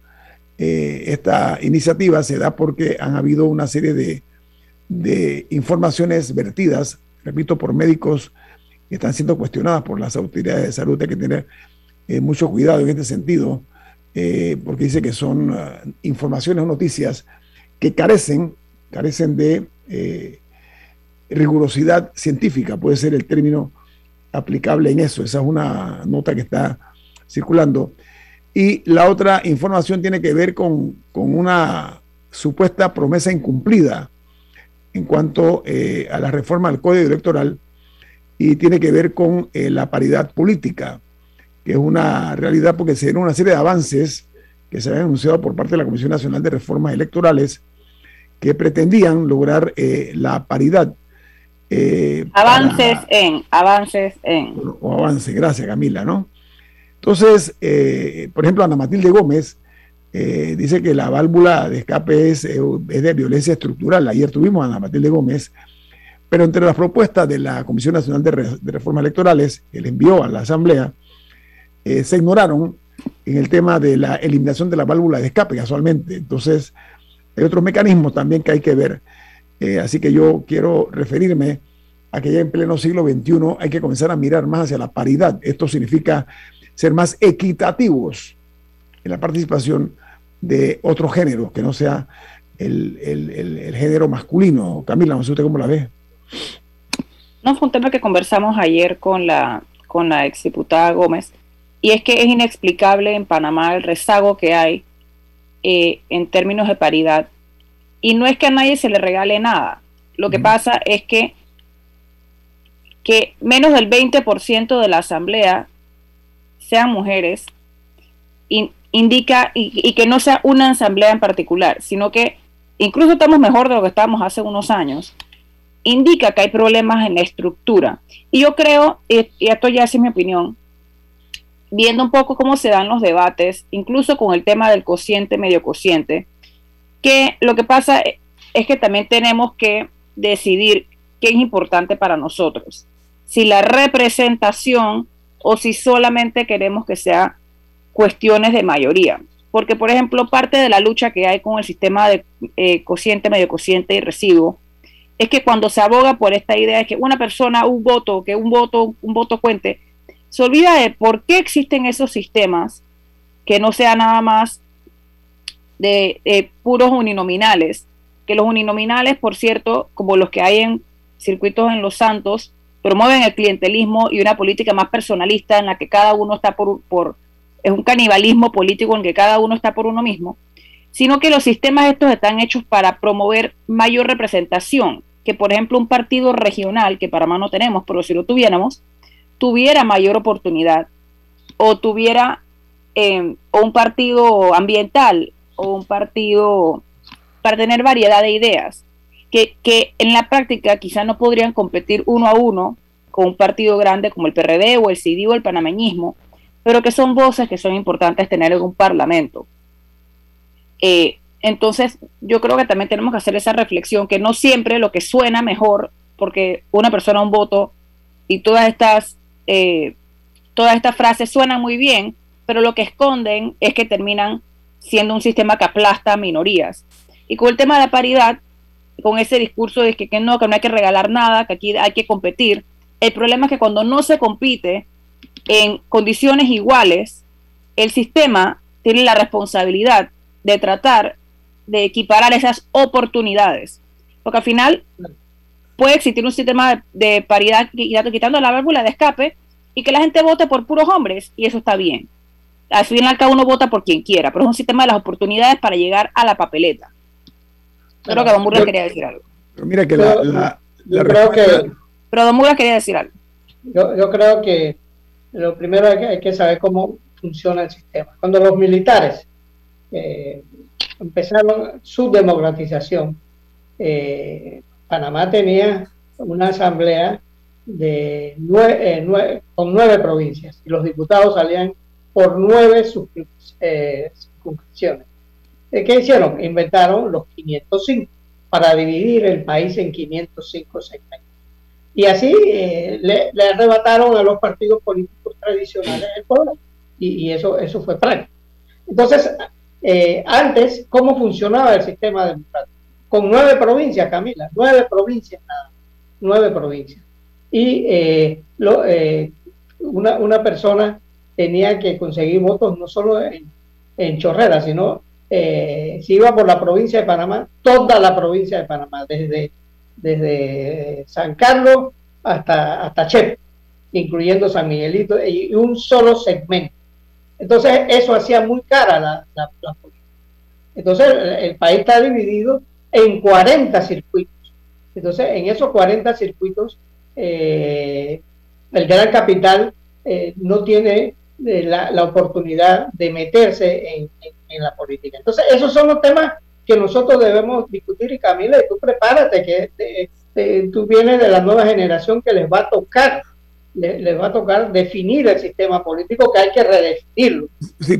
esta iniciativa se da porque han habido una serie de, de informaciones vertidas, repito, por médicos que están siendo cuestionadas por las autoridades de salud. Hay que tener eh, mucho cuidado en este sentido, eh, porque dice que son ah, informaciones o noticias que carecen, carecen de eh, rigurosidad científica, puede ser el término aplicable en eso. Esa es una nota que está circulando. Y la otra información tiene que ver con, con una supuesta promesa incumplida en cuanto a la reforma del Código Electoral y tiene que ver con la paridad política que es una realidad porque se dieron una serie de avances que se habían anunciado por parte de la Comisión Nacional de Reformas Electorales que pretendían lograr eh, la paridad. Eh, avances en, avances en. O avance, gracias Camila, ¿no? Entonces, eh, por ejemplo, Ana Matilde Gómez dice que la válvula de escape es, de violencia estructural. Ayer tuvimos a Ana Matilde Gómez, pero entre las propuestas de la Comisión Nacional de, de Reformas Electorales, que le envió a la Asamblea, eh, se ignoraron en el tema de la eliminación de la válvula de escape casualmente. Entonces, hay otros mecanismos también que hay que ver. Eh, así que yo quiero referirme a que ya en pleno siglo XXI hay que comenzar a mirar más hacia la paridad. Esto significa ser más equitativos en la participación de otro género, que no sea el, género masculino. Camila, no sé usted cómo la ve. No, fue un tema que conversamos ayer con la, con la exdiputada Gómez y es que es inexplicable en Panamá el rezago que hay eh, en términos de paridad. Y no es que a nadie se le regale nada. Lo que pasa es que, que menos del 20% de la asamblea sean mujeres indica y, que no sea una asamblea en particular, sino que incluso estamos mejor de lo que estábamos hace unos años, indica que hay problemas en la estructura. Y yo creo, y esto ya es mi opinión, viendo un poco cómo se dan los debates, incluso con el tema del cociente, medio cociente, que lo que pasa es que también tenemos que decidir qué es importante para nosotros. Si la representación o si solamente queremos que sea cuestiones de mayoría. Porque, por ejemplo, parte de la lucha que hay con el sistema de eh, cociente, medio cociente y residuo es que cuando se aboga por esta idea de que una persona, un voto, que un voto, un voto cuente, se olvida de por qué existen esos sistemas que no sea nada más de, puros uninominales, que los uninominales, por cierto, como los que hay en circuitos en Los Santos, promueven el clientelismo y una política más personalista en la que cada uno está por, por es un canibalismo político en que cada uno está por uno mismo, sino que los sistemas estos están hechos para promover mayor representación, que por ejemplo un partido regional, que para más no tenemos, pero si lo tuviéramos, tuviera mayor oportunidad, o tuviera eh, o un partido ambiental, o un partido para tener variedad de ideas, que, que en la práctica quizá no podrían competir uno a uno con un partido grande como el PRD o el CD o el panameñismo, pero que son voces que son importantes tener en un parlamento. Eh, entonces, yo creo que también tenemos que hacer esa reflexión, que no siempre lo que suena mejor, porque una persona un voto y todas estas, eh, todas estas frases suenan muy bien, pero lo que esconden es que terminan siendo un sistema que aplasta a minorías. Y con el tema de la paridad, con ese discurso de que, que no, que no hay que regalar nada, que aquí hay que competir, el problema es que cuando no se compite, en condiciones iguales, el sistema tiene la responsabilidad de tratar de equiparar esas oportunidades. Porque al final puede existir un sistema de, paridad quitando la válvula de escape y que la gente vote por puros hombres y eso está bien. Al fin y al cabo uno vota por quien quiera, pero es un sistema de las oportunidades para llegar a la papeleta. Creo que Don Murga quería decir algo. Pero mira que la, creo que, pero Don Murga quería decir algo. Yo, yo creo que lo primero hay que, hay que saber cómo funciona el sistema. Cuando los militares eh, empezaron su democratización, eh, Panamá tenía una asamblea eh, con nueve provincias y los diputados salían por nueve circunscripciones. ¿Qué hicieron? Inventaron los 505 para dividir el país en 505 segmentos. Y así eh, le, arrebataron a los partidos políticos tradicionales el poder. Y, eso, eso fue práctico. Entonces, eh, antes, ¿cómo funcionaba el sistema democrático? Con nueve provincias, Camila, nueve provincias nada, nueve provincias. Y eh, lo, una, una, persona tenía que conseguir votos no solo en, en Chorrera, sino si iba por la provincia de Panamá, toda la provincia de Panamá, desde desde San Carlos hasta, hasta Chepe, incluyendo San Miguelito, y un solo segmento. Entonces, eso hacía muy cara la, la. Entonces, el, país está dividido en 40 circuitos. Entonces, en esos 40 circuitos, eh, el gran capital eh, no tiene eh, la, la, oportunidad de meterse en, en, la política. Entonces, esos son los temas que nosotros debemos discutir y Camila, tú prepárate, que tú vienes de la nueva generación que les va a tocar, les, va a tocar definir el sistema político que hay que redefinirlo. Sí,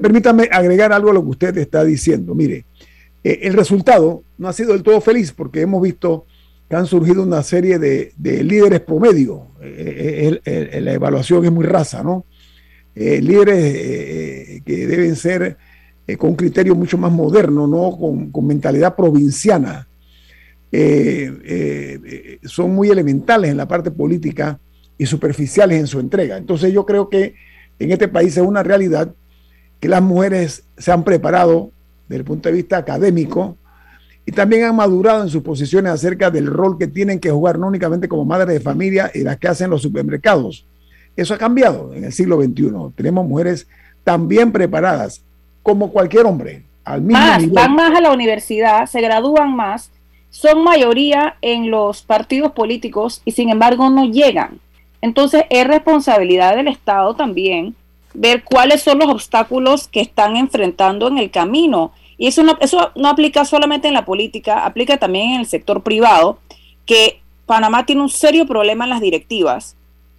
permítame agregar algo a lo que usted está diciendo. Mire, eh, el resultado no ha sido del todo feliz porque hemos visto que han surgido una serie de, líderes promedio. Eh, eh, la evaluación es muy rasa, ¿no? líderes que deben ser eh, con un criterio mucho más moderno, ¿no? con, mentalidad provinciana. Eh, eh, son muy elementales en la parte política y superficiales en su entrega. Entonces yo creo que en este país es una realidad que las mujeres se han preparado desde el punto de vista académico y también han madurado en sus posiciones acerca del rol que tienen que jugar, no únicamente como madres de familia y las que hacen los supermercados. Eso ha cambiado en el siglo XXI. Tenemos mujeres también preparadas como cualquier hombre. Al mismo más, van más a la universidad, se gradúan más, son mayoría en los partidos políticos y sin embargo no llegan. Entonces es responsabilidad del Estado también ver cuáles son los obstáculos que están enfrentando en el camino. Y eso no, eso no aplica solamente en la política, aplica también en el sector privado, que Panamá tiene un serio problema en las directivas,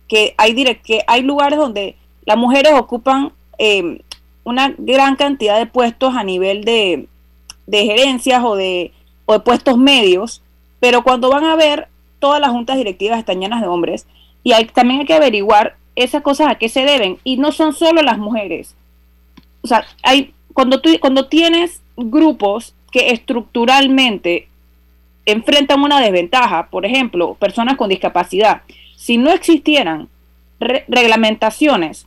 que hay, que hay lugares donde las mujeres ocupan eh, una gran cantidad de puestos a nivel de, gerencias o de, o de puestos medios, pero cuando van a ver, todas las juntas directivas están llenas de hombres y hay, también hay que averiguar esas cosas a qué se deben y no son solo las mujeres. O sea, hay, cuando, tú, cuando tienes grupos que estructuralmente enfrentan una desventaja, por ejemplo, personas con discapacidad, si no existieran reglamentaciones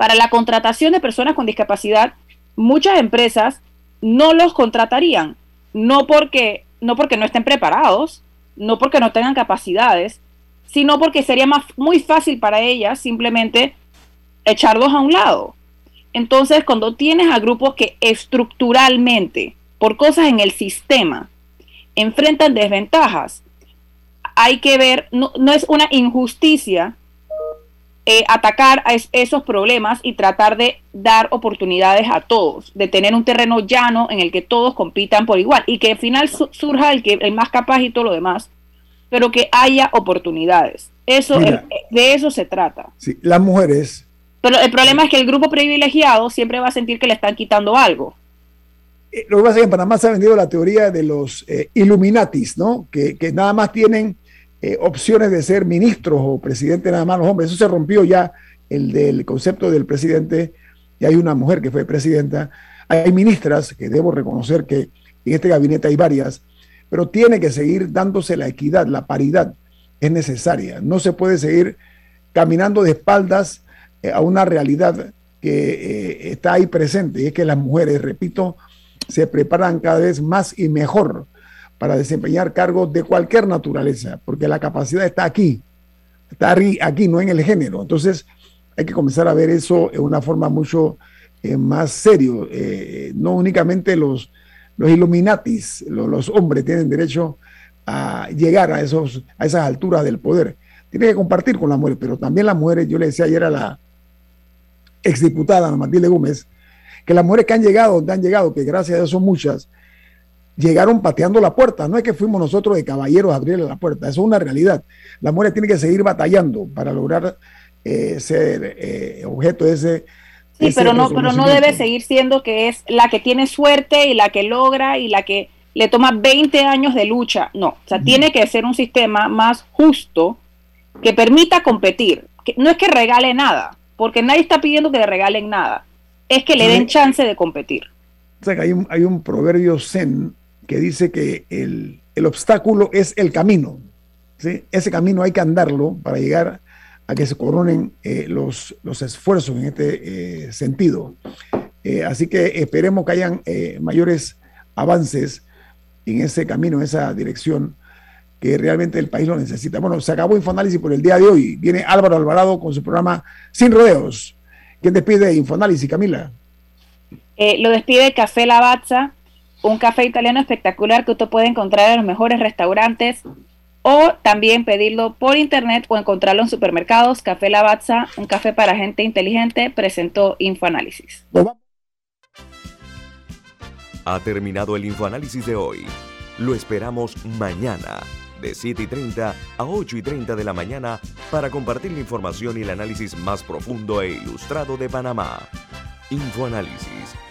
para la contratación de personas con discapacidad, muchas empresas no los contratarían, no porque no, porque no estén preparados, no porque no tengan capacidades, sino porque sería muy fácil para ellas simplemente echarlos a un lado. Entonces, cuando tienes a grupos que estructuralmente, por cosas en el sistema, enfrentan desventajas, hay que ver, no, es una injusticia eh, atacar a esos problemas y tratar de dar oportunidades a todos, de tener un terreno llano en el que todos compitan por igual y que al final surja el, que, el más capaz y todo lo demás, pero que haya oportunidades. Eso de eso se trata. Sí, las mujeres. Pero el problema es que el grupo privilegiado siempre va a sentir que le están quitando algo. Eh, lo que pasa es que en Panamá se ha vendido la teoría de los eh, Illuminatis, ¿no? Que, que, nada más tienen eh, opciones de ser ministros o presidente nada más los hombres. Eso se rompió ya el del concepto del presidente y hay una mujer que fue presidenta. Hay ministras que debo reconocer que en este gabinete hay varias, pero tiene que seguir dándose la equidad, la paridad es necesaria. No se puede seguir caminando de espaldas a una realidad que está ahí presente y es que las mujeres, repito, se preparan cada vez más y mejor para desempeñar cargos de cualquier naturaleza, porque la capacidad está aquí, está aquí, no en el género. Entonces, hay que comenzar a ver eso en una forma mucho eh, más serio. Eh, no únicamente los, los Illuminatis, los, hombres tienen derecho a llegar a, esos, a esas alturas del poder. Tienen que compartir con las mujeres, pero también las mujeres, yo le decía ayer a la exdiputada Matilde Gómez, que las mujeres que han llegado, donde han llegado, que gracias a Dios son muchas, llegaron pateando la puerta. No es que fuimos nosotros de caballeros a abrirle la puerta, eso es una realidad. Las mujeres tienen que seguir batallando para lograr eh, ser eh, objeto de ese. Sí, pero no, pero no debe seguir siendo que es la que tiene suerte y la que logra y la que le toma 20 años de lucha. No, o sea, tiene que ser un sistema más justo que permita competir. Que, no es que regale nada, porque nadie está pidiendo que le regalen nada, es que le den chance de competir. O sea, que hay un, hay un proverbio zen que dice que el, obstáculo es el camino. Ese camino hay que andarlo para llegar a que se coronen eh, los, los esfuerzos en este eh, sentido. Eh, así que esperemos que hayan mayores avances en ese camino, en esa dirección que realmente el país lo necesita. Bueno, se acabó Infoanálisis por el día de hoy. Viene Álvaro Alvarado con su programa Sin Rodeos. ¿Quién despide Infoanálisis, Camila? lo despide Café Lavazza, un café italiano espectacular que usted puede encontrar en los mejores restaurantes o también pedirlo por internet o encontrarlo en supermercados. Café Lavazza, un café para gente inteligente, presentó Infoanálisis. Ha terminado el Infoanálisis de hoy. Lo esperamos mañana de 7 y 30 a 8 y 30 de la mañana para compartir la información y el análisis más profundo e ilustrado de Panamá. Infoanálisis